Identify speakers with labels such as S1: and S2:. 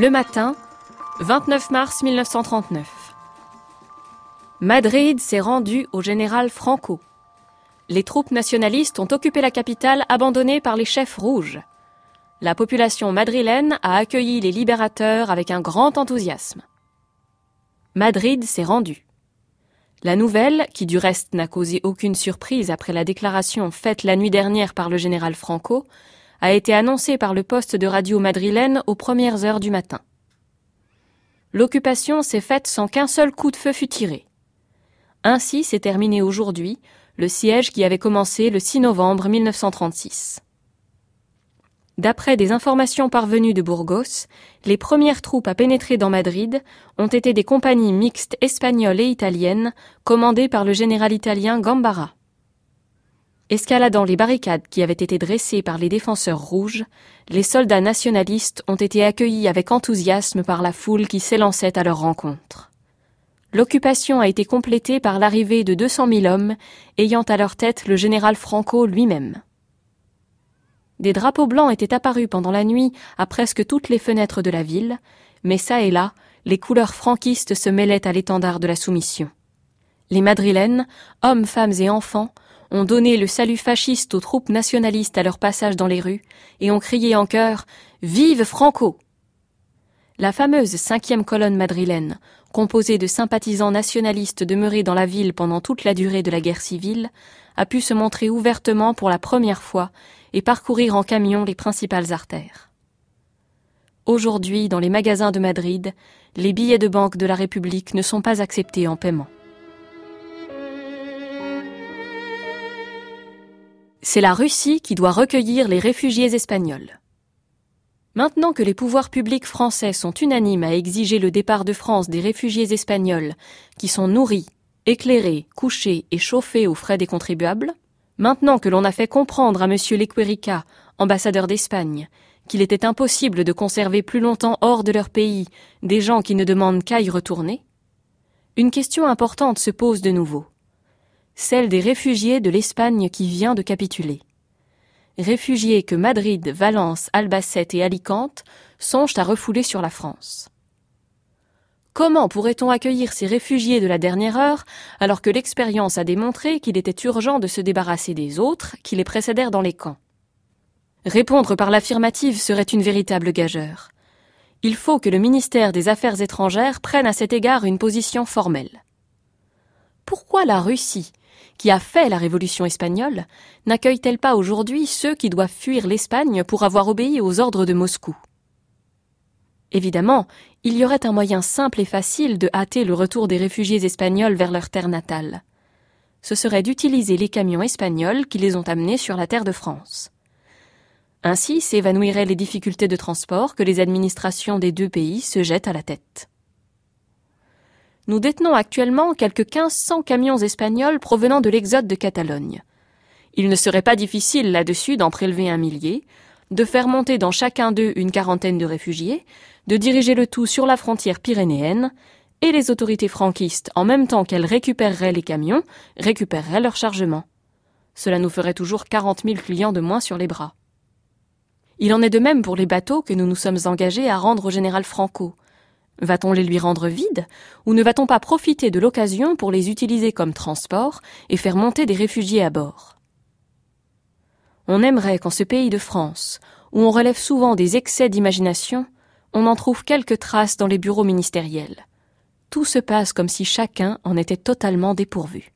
S1: Le matin, 29 mars 1939. Madrid s'est rendu au général Franco. Les troupes nationalistes ont occupé la capitale abandonnée par les chefs rouges. La population madrilène a accueilli les libérateurs avec un grand enthousiasme. Madrid s'est rendu. La nouvelle, qui du reste n'a causé aucune surprise après la déclaration faite la nuit dernière par le général Franco, a été annoncée par le poste de radio madrilène aux premières heures du matin. L'occupation s'est faite sans qu'un seul coup de feu fût tiré. Ainsi s'est terminé aujourd'hui le siège qui avait commencé le 6 novembre 1936. D'après des informations parvenues de Burgos, les premières troupes à pénétrer dans Madrid ont été des compagnies mixtes espagnoles et italiennes commandées par le général italien Gambara. Escaladant les barricades qui avaient été dressées par les défenseurs rouges, les soldats nationalistes ont été accueillis avec enthousiasme par la foule qui s'élançait à leur rencontre. L'occupation a été complétée par l'arrivée de 200 000 hommes ayant à leur tête le général Franco lui-même. Des drapeaux blancs étaient apparus pendant la nuit à presque toutes les fenêtres de la ville, mais ça et là, les couleurs franquistes se mêlaient à l'étendard de la soumission. Les Madrilènes, hommes, femmes et enfants, ont donné le salut fasciste aux troupes nationalistes à leur passage dans les rues et ont crié en chœur Vive Franco La fameuse cinquième colonne madrilène, composée de sympathisants nationalistes demeurés dans la ville pendant toute la durée de la guerre civile, a pu se montrer ouvertement pour la première fois et parcourir en camion les principales artères. Aujourd'hui, dans les magasins de Madrid, les billets de banque de la République ne sont pas acceptés en paiement. C'est la Russie qui doit recueillir les réfugiés espagnols. Maintenant que les pouvoirs publics français sont unanimes à exiger le départ de France des réfugiés espagnols qui sont nourris, éclairés, couchés et chauffés aux frais des contribuables, Maintenant que l'on a fait comprendre à M. Lequerica, ambassadeur d'Espagne, qu'il était impossible de conserver plus longtemps hors de leur pays des gens qui ne demandent qu'à y retourner, une question importante se pose de nouveau. Celle des réfugiés de l'Espagne qui vient de capituler. Réfugiés que Madrid, Valence, Albacete et Alicante songent à refouler sur la France. Comment pourrait-on accueillir ces réfugiés de la dernière heure alors que l'expérience a démontré qu'il était urgent de se débarrasser des autres qui les précédèrent dans les camps? Répondre par l'affirmative serait une véritable gageure. Il faut que le ministère des Affaires étrangères prenne à cet égard une position formelle. Pourquoi la Russie, qui a fait la révolution espagnole, n'accueille-t-elle pas aujourd'hui ceux qui doivent fuir l'Espagne pour avoir obéi aux ordres de Moscou? Évidemment, il y aurait un moyen simple et facile de hâter le retour des réfugiés espagnols vers leur terre natale. Ce serait d'utiliser les camions espagnols qui les ont amenés sur la terre de France. Ainsi s'évanouiraient les difficultés de transport que les administrations des deux pays se jettent à la tête. Nous détenons actuellement quelques 1500 camions espagnols provenant de l'exode de Catalogne. Il ne serait pas difficile là-dessus d'en prélever un millier, de faire monter dans chacun d'eux une quarantaine de réfugiés, de diriger le tout sur la frontière pyrénéenne, et les autorités franquistes, en même temps qu'elles récupéreraient les camions, récupéreraient leur chargement. Cela nous ferait toujours quarante mille clients de moins sur les bras. Il en est de même pour les bateaux que nous nous sommes engagés à rendre au général Franco. Va-t-on les lui rendre vides, ou ne va-t-on pas profiter de l'occasion pour les utiliser comme transport et faire monter des réfugiés à bord? On aimerait qu'en ce pays de France, où on relève souvent des excès d'imagination, on en trouve quelques traces dans les bureaux ministériels. Tout se passe comme si chacun en était totalement dépourvu.